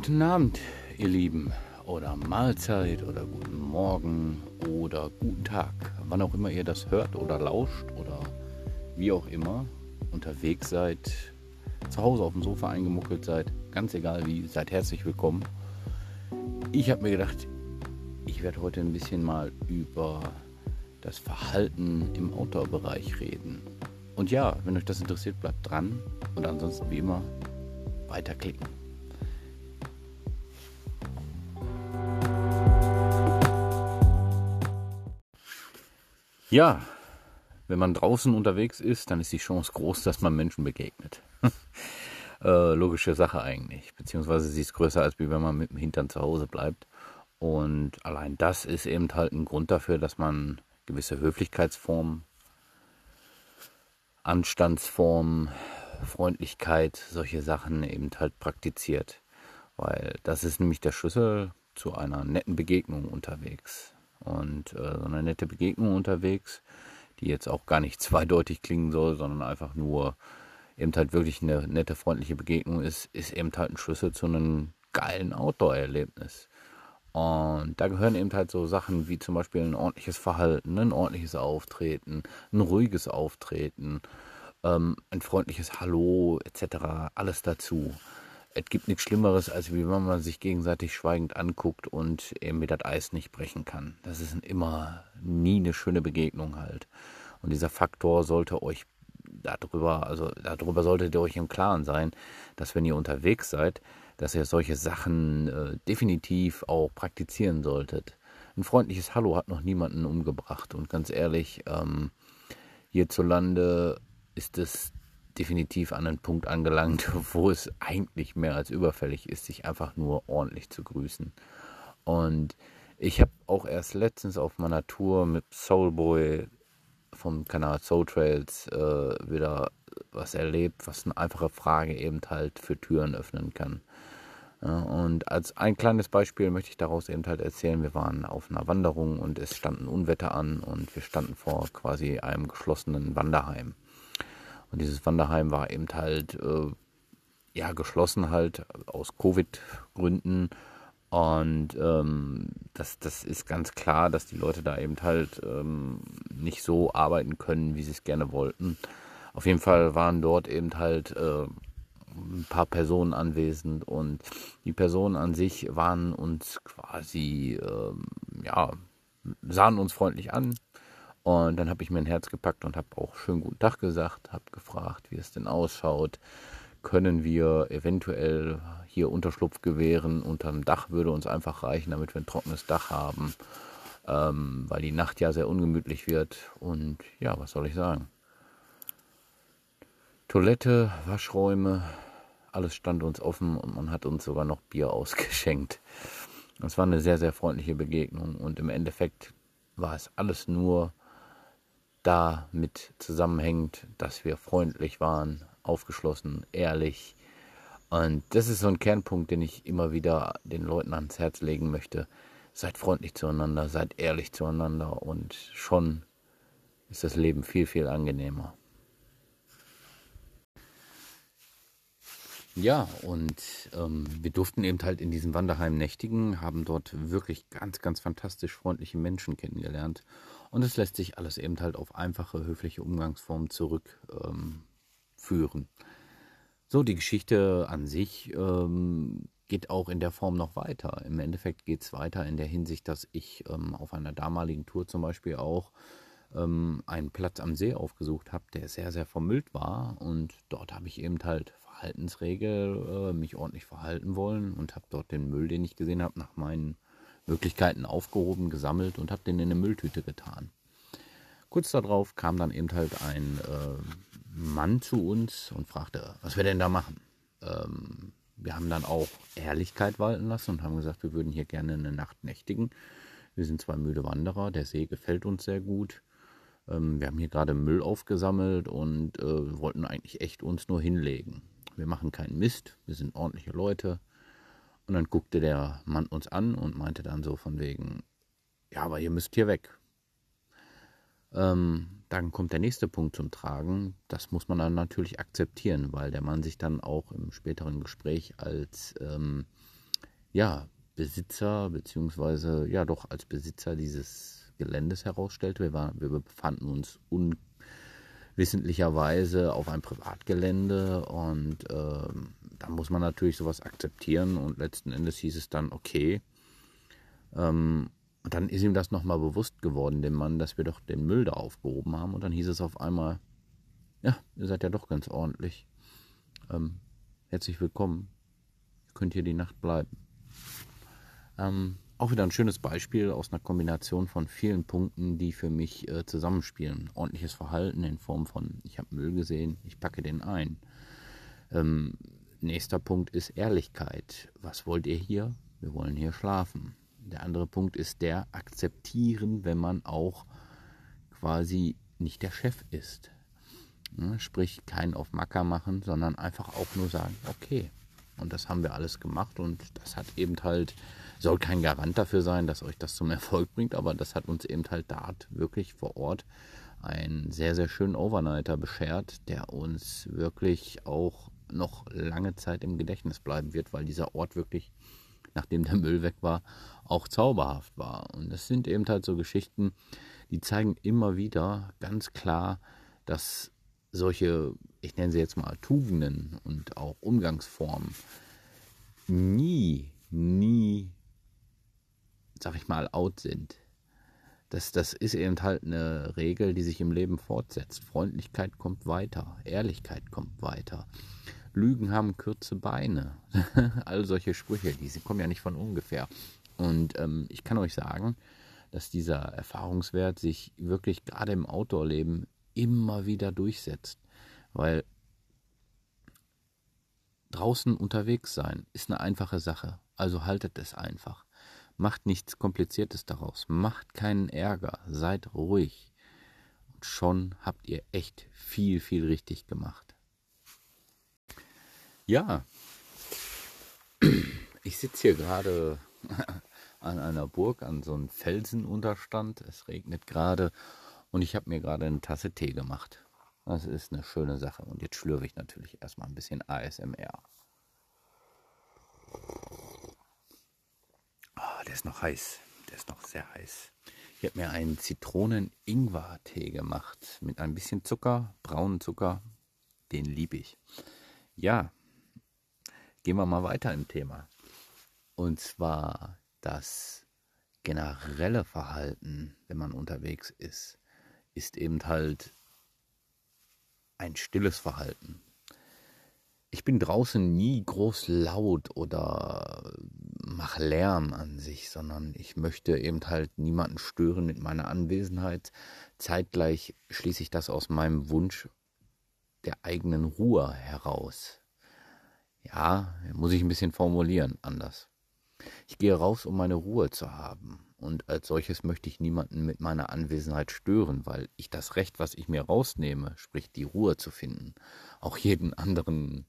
Guten Abend, ihr Lieben, oder Mahlzeit, oder guten Morgen, oder guten Tag, wann auch immer ihr das hört oder lauscht, oder wie auch immer unterwegs seid, zu Hause auf dem Sofa eingemuckelt seid, ganz egal wie, seid herzlich willkommen. Ich habe mir gedacht, ich werde heute ein bisschen mal über das Verhalten im Outdoor-Bereich reden. Und ja, wenn euch das interessiert, bleibt dran und ansonsten wie immer weiterklicken. Ja, wenn man draußen unterwegs ist, dann ist die Chance groß, dass man Menschen begegnet. äh, logische Sache eigentlich. Beziehungsweise sie ist größer, als wenn man mit dem Hintern zu Hause bleibt. Und allein das ist eben halt ein Grund dafür, dass man gewisse Höflichkeitsformen, Anstandsformen, Freundlichkeit, solche Sachen eben halt praktiziert. Weil das ist nämlich der Schlüssel zu einer netten Begegnung unterwegs. Und äh, so eine nette Begegnung unterwegs, die jetzt auch gar nicht zweideutig klingen soll, sondern einfach nur eben halt wirklich eine nette, freundliche Begegnung ist, ist eben halt ein Schlüssel zu einem geilen Outdoor-Erlebnis. Und da gehören eben halt so Sachen wie zum Beispiel ein ordentliches Verhalten, ein ordentliches Auftreten, ein ruhiges Auftreten, ähm, ein freundliches Hallo etc. Alles dazu es gibt nichts Schlimmeres, als wie wenn man sich gegenseitig schweigend anguckt und eben das Eis nicht brechen kann. Das ist immer nie eine schöne Begegnung halt. Und dieser Faktor sollte euch darüber, also darüber solltet ihr euch im Klaren sein, dass wenn ihr unterwegs seid, dass ihr solche Sachen äh, definitiv auch praktizieren solltet. Ein freundliches Hallo hat noch niemanden umgebracht. Und ganz ehrlich, ähm, hierzulande ist es definitiv an einen Punkt angelangt, wo es eigentlich mehr als überfällig ist, sich einfach nur ordentlich zu grüßen. Und ich habe auch erst letztens auf meiner Tour mit Soulboy vom Kanal Soul Trails äh, wieder was erlebt, was eine einfache Frage eben halt für Türen öffnen kann. Ja, und als ein kleines Beispiel möchte ich daraus eben halt erzählen, wir waren auf einer Wanderung und es standen Unwetter an und wir standen vor quasi einem geschlossenen Wanderheim. Und dieses Wanderheim war eben halt äh, ja geschlossen halt aus Covid-Gründen. Und ähm, das, das ist ganz klar, dass die Leute da eben halt ähm, nicht so arbeiten können, wie sie es gerne wollten. Auf jeden Fall waren dort eben halt äh, ein paar Personen anwesend und die Personen an sich waren uns quasi, ähm, ja, sahen uns freundlich an, und dann habe ich mir ein Herz gepackt und habe auch schön guten Tag gesagt, habe gefragt, wie es denn ausschaut. Können wir eventuell hier Unterschlupf gewähren? Unterm Dach würde uns einfach reichen, damit wir ein trockenes Dach haben, ähm, weil die Nacht ja sehr ungemütlich wird. Und ja, was soll ich sagen? Toilette, Waschräume, alles stand uns offen und man hat uns sogar noch Bier ausgeschenkt. Es war eine sehr, sehr freundliche Begegnung und im Endeffekt war es alles nur damit zusammenhängt, dass wir freundlich waren, aufgeschlossen, ehrlich. Und das ist so ein Kernpunkt, den ich immer wieder den Leuten ans Herz legen möchte. Seid freundlich zueinander, seid ehrlich zueinander und schon ist das Leben viel, viel angenehmer. Ja, und ähm, wir durften eben halt in diesem Wanderheim nächtigen, haben dort wirklich ganz, ganz fantastisch freundliche Menschen kennengelernt und es lässt sich alles eben halt auf einfache, höfliche Umgangsformen zurückführen. Ähm, so, die Geschichte an sich ähm, geht auch in der Form noch weiter. Im Endeffekt geht es weiter in der Hinsicht, dass ich ähm, auf einer damaligen Tour zum Beispiel auch ähm, einen Platz am See aufgesucht habe, der sehr, sehr vermüllt war. Und dort habe ich eben halt Verhaltensregel äh, mich ordentlich verhalten wollen und habe dort den Müll, den ich gesehen habe, nach meinen Möglichkeiten aufgehoben, gesammelt und habe den in eine Mülltüte getan. Kurz darauf kam dann eben halt ein äh, Mann zu uns und fragte, was wir denn da machen. Ähm, wir haben dann auch Ehrlichkeit walten lassen und haben gesagt, wir würden hier gerne eine Nacht nächtigen. Wir sind zwei müde Wanderer, der See gefällt uns sehr gut. Ähm, wir haben hier gerade Müll aufgesammelt und äh, wollten eigentlich echt uns nur hinlegen. Wir machen keinen Mist, wir sind ordentliche Leute. Und dann guckte der Mann uns an und meinte dann so von wegen, ja, aber ihr müsst hier weg. Ähm, dann kommt der nächste Punkt zum Tragen. Das muss man dann natürlich akzeptieren, weil der Mann sich dann auch im späteren Gespräch als ähm, ja, Besitzer, beziehungsweise ja doch als Besitzer dieses Geländes herausstellte. Wir, waren, wir befanden uns unwissentlicherweise auf einem Privatgelände und äh, da muss man natürlich sowas akzeptieren und letzten Endes hieß es dann, okay, ähm, und dann ist ihm das nochmal bewusst geworden, dem Mann, dass wir doch den Müll da aufgehoben haben. Und dann hieß es auf einmal, ja, ihr seid ja doch ganz ordentlich. Ähm, herzlich willkommen. Ihr könnt hier die Nacht bleiben. Ähm, auch wieder ein schönes Beispiel aus einer Kombination von vielen Punkten, die für mich äh, zusammenspielen. Ordentliches Verhalten in Form von, ich habe Müll gesehen, ich packe den ein. Ähm, nächster Punkt ist Ehrlichkeit. Was wollt ihr hier? Wir wollen hier schlafen. Der andere Punkt ist der akzeptieren, wenn man auch quasi nicht der Chef ist. Ne? Sprich, keinen auf Macker machen, sondern einfach auch nur sagen, okay. Und das haben wir alles gemacht und das hat eben halt, soll kein Garant dafür sein, dass euch das zum Erfolg bringt, aber das hat uns eben halt dort wirklich vor Ort einen sehr, sehr schönen Overnighter beschert, der uns wirklich auch noch lange Zeit im Gedächtnis bleiben wird, weil dieser Ort wirklich nachdem der Müll weg war, auch zauberhaft war. Und das sind eben halt so Geschichten, die zeigen immer wieder ganz klar, dass solche, ich nenne sie jetzt mal Tugenden und auch Umgangsformen nie, nie, sag ich mal, out sind. Das, das ist eben halt eine Regel, die sich im Leben fortsetzt. Freundlichkeit kommt weiter, Ehrlichkeit kommt weiter. Lügen haben kurze Beine. All solche Sprüche, die kommen ja nicht von ungefähr. Und ähm, ich kann euch sagen, dass dieser Erfahrungswert sich wirklich gerade im Outdoor-Leben immer wieder durchsetzt. Weil draußen unterwegs sein ist eine einfache Sache. Also haltet es einfach. Macht nichts Kompliziertes daraus. Macht keinen Ärger. Seid ruhig. Und schon habt ihr echt viel, viel richtig gemacht. Ja, ich sitze hier gerade an einer Burg, an so einem Felsenunterstand. Es regnet gerade und ich habe mir gerade eine Tasse Tee gemacht. Das ist eine schöne Sache. Und jetzt schlürfe ich natürlich erstmal ein bisschen ASMR. Oh, der ist noch heiß. Der ist noch sehr heiß. Ich habe mir einen Zitronen-Ingwer-Tee gemacht mit ein bisschen Zucker, braunen Zucker. Den liebe ich. Ja, Gehen wir mal weiter im Thema. Und zwar das generelle Verhalten, wenn man unterwegs ist, ist eben halt ein stilles Verhalten. Ich bin draußen nie groß laut oder mache Lärm an sich, sondern ich möchte eben halt niemanden stören mit meiner Anwesenheit. Zeitgleich schließe ich das aus meinem Wunsch der eigenen Ruhe heraus. Ja, muss ich ein bisschen formulieren, anders. Ich gehe raus, um meine Ruhe zu haben. Und als solches möchte ich niemanden mit meiner Anwesenheit stören, weil ich das Recht, was ich mir rausnehme, sprich die Ruhe zu finden, auch jeden anderen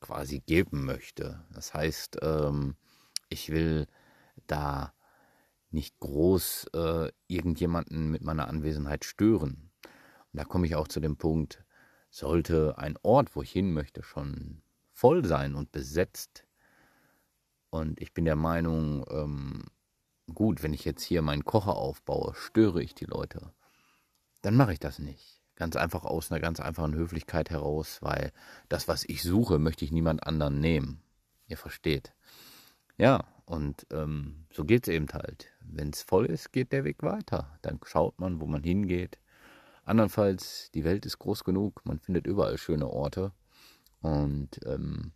quasi geben möchte. Das heißt, ähm, ich will da nicht groß äh, irgendjemanden mit meiner Anwesenheit stören. Und da komme ich auch zu dem Punkt, sollte ein Ort, wo ich hin möchte, schon voll sein und besetzt. Und ich bin der Meinung, ähm, gut, wenn ich jetzt hier meinen Kocher aufbaue, störe ich die Leute. Dann mache ich das nicht. Ganz einfach aus einer ganz einfachen Höflichkeit heraus, weil das, was ich suche, möchte ich niemand anderen nehmen. Ihr versteht. Ja, und ähm, so geht es eben halt. Wenn es voll ist, geht der Weg weiter. Dann schaut man, wo man hingeht. Andernfalls, die Welt ist groß genug, man findet überall schöne Orte. Und ähm,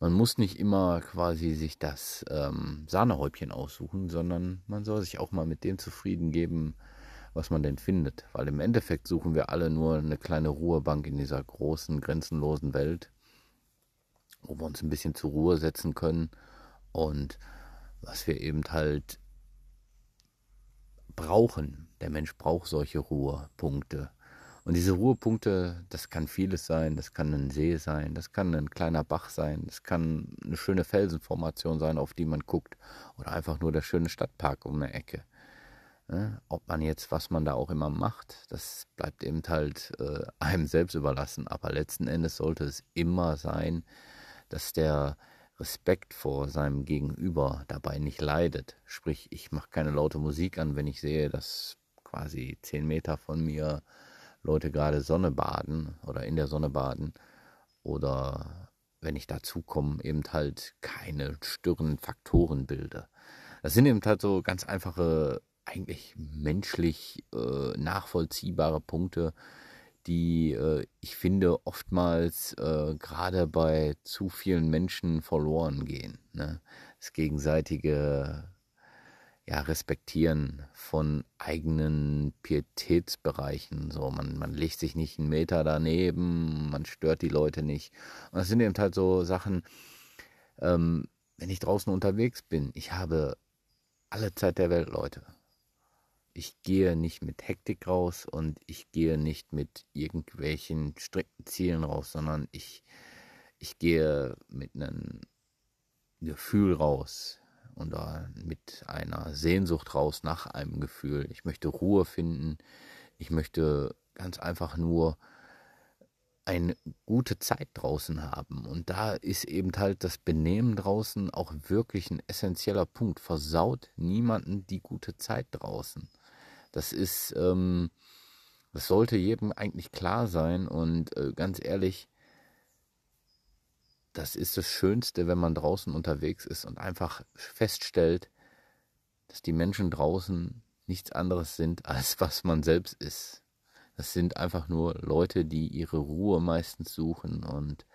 man muss nicht immer quasi sich das ähm, Sahnehäubchen aussuchen, sondern man soll sich auch mal mit dem zufrieden geben, was man denn findet. Weil im Endeffekt suchen wir alle nur eine kleine Ruhebank in dieser großen, grenzenlosen Welt, wo wir uns ein bisschen zur Ruhe setzen können und was wir eben halt brauchen. Der Mensch braucht solche Ruhepunkte. Und diese Ruhepunkte, das kann vieles sein, das kann ein See sein, das kann ein kleiner Bach sein, das kann eine schöne Felsenformation sein, auf die man guckt, oder einfach nur der schöne Stadtpark um eine Ecke. Ob man jetzt, was man da auch immer macht, das bleibt eben halt äh, einem selbst überlassen. Aber letzten Endes sollte es immer sein, dass der Respekt vor seinem Gegenüber dabei nicht leidet. Sprich, ich mache keine laute Musik an, wenn ich sehe, dass quasi zehn Meter von mir Leute gerade Sonne baden oder in der Sonne baden oder wenn ich dazu komme, eben halt keine störenden Faktoren bilde. Das sind eben halt so ganz einfache, eigentlich menschlich äh, nachvollziehbare Punkte, die äh, ich finde oftmals äh, gerade bei zu vielen Menschen verloren gehen. Ne? Das gegenseitige ja, Respektieren von eigenen Pietätsbereichen. So, man, man legt sich nicht einen Meter daneben, man stört die Leute nicht. Und das sind eben halt so Sachen, ähm, wenn ich draußen unterwegs bin, ich habe alle Zeit der Welt, Leute ich gehe nicht mit Hektik raus und ich gehe nicht mit irgendwelchen strikten Zielen raus, sondern ich, ich gehe mit einem Gefühl raus und mit einer Sehnsucht raus nach einem Gefühl. Ich möchte Ruhe finden. Ich möchte ganz einfach nur eine gute Zeit draußen haben. Und da ist eben halt das Benehmen draußen auch wirklich ein essentieller Punkt. Versaut niemanden die gute Zeit draußen. Das ist, ähm, das sollte jedem eigentlich klar sein und äh, ganz ehrlich, das ist das Schönste, wenn man draußen unterwegs ist und einfach feststellt, dass die Menschen draußen nichts anderes sind, als was man selbst ist. Das sind einfach nur Leute, die ihre Ruhe meistens suchen und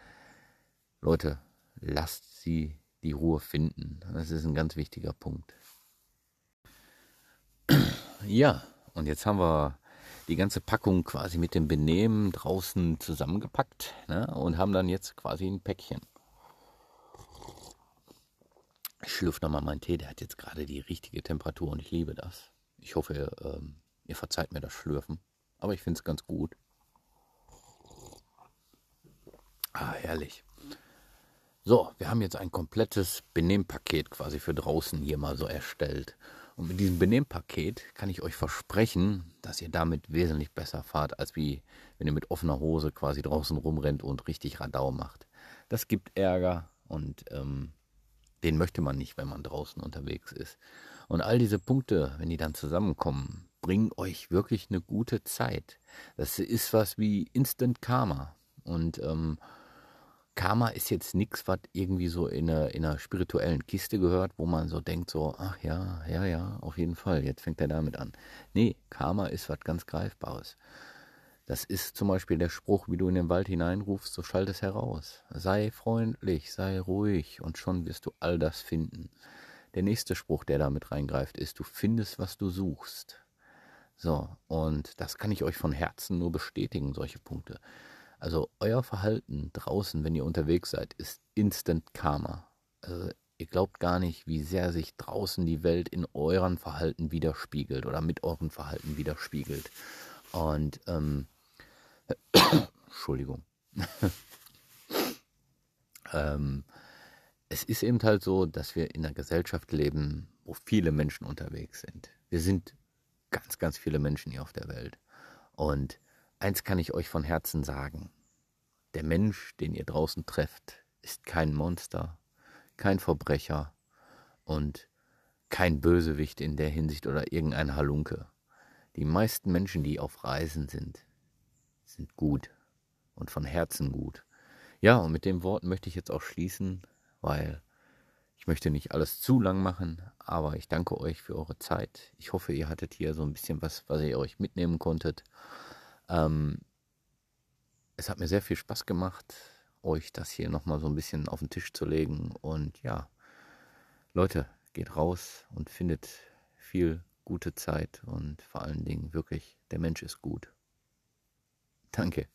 Leute, lasst sie die Ruhe finden. Das ist ein ganz wichtiger Punkt. Ja, und jetzt haben wir die ganze Packung quasi mit dem Benehmen draußen zusammengepackt ne, und haben dann jetzt quasi ein Päckchen. Ich schlürfe nochmal meinen Tee, der hat jetzt gerade die richtige Temperatur und ich liebe das. Ich hoffe, ihr, ähm, ihr verzeiht mir das Schlürfen, aber ich finde es ganz gut. Ah, herrlich. So, wir haben jetzt ein komplettes Benehmpaket quasi für draußen hier mal so erstellt. Und mit diesem Benehmpaket kann ich euch versprechen, dass ihr damit wesentlich besser fahrt, als wie wenn ihr mit offener Hose quasi draußen rumrennt und richtig Radau macht. Das gibt Ärger und ähm, den möchte man nicht, wenn man draußen unterwegs ist. Und all diese Punkte, wenn die dann zusammenkommen, bringen euch wirklich eine gute Zeit. Das ist was wie Instant Karma. Und ähm, Karma ist jetzt nichts, was irgendwie so in einer, in einer spirituellen Kiste gehört, wo man so denkt, so, ach ja, ja, ja, auf jeden Fall, jetzt fängt er damit an. Nee, Karma ist was ganz Greifbares. Das ist zum Beispiel der Spruch, wie du in den Wald hineinrufst, so schalt es heraus. Sei freundlich, sei ruhig und schon wirst du all das finden. Der nächste Spruch, der damit reingreift, ist, du findest, was du suchst. So, und das kann ich euch von Herzen nur bestätigen, solche Punkte. Also euer Verhalten draußen, wenn ihr unterwegs seid, ist Instant Karma. Also ihr glaubt gar nicht, wie sehr sich draußen die Welt in euren Verhalten widerspiegelt oder mit euren Verhalten widerspiegelt. Und ähm, Entschuldigung. ähm, es ist eben halt so, dass wir in einer Gesellschaft leben, wo viele Menschen unterwegs sind. Wir sind ganz, ganz viele Menschen hier auf der Welt. Und Eins kann ich euch von Herzen sagen. Der Mensch, den ihr draußen trefft, ist kein Monster, kein Verbrecher und kein Bösewicht in der Hinsicht oder irgendein Halunke. Die meisten Menschen, die auf Reisen sind, sind gut und von Herzen gut. Ja, und mit dem Wort möchte ich jetzt auch schließen, weil ich möchte nicht alles zu lang machen, aber ich danke euch für eure Zeit. Ich hoffe, ihr hattet hier so ein bisschen was, was ihr euch mitnehmen konntet. Ähm, es hat mir sehr viel Spaß gemacht, euch das hier nochmal so ein bisschen auf den Tisch zu legen. Und ja, Leute, geht raus und findet viel gute Zeit und vor allen Dingen wirklich, der Mensch ist gut. Danke.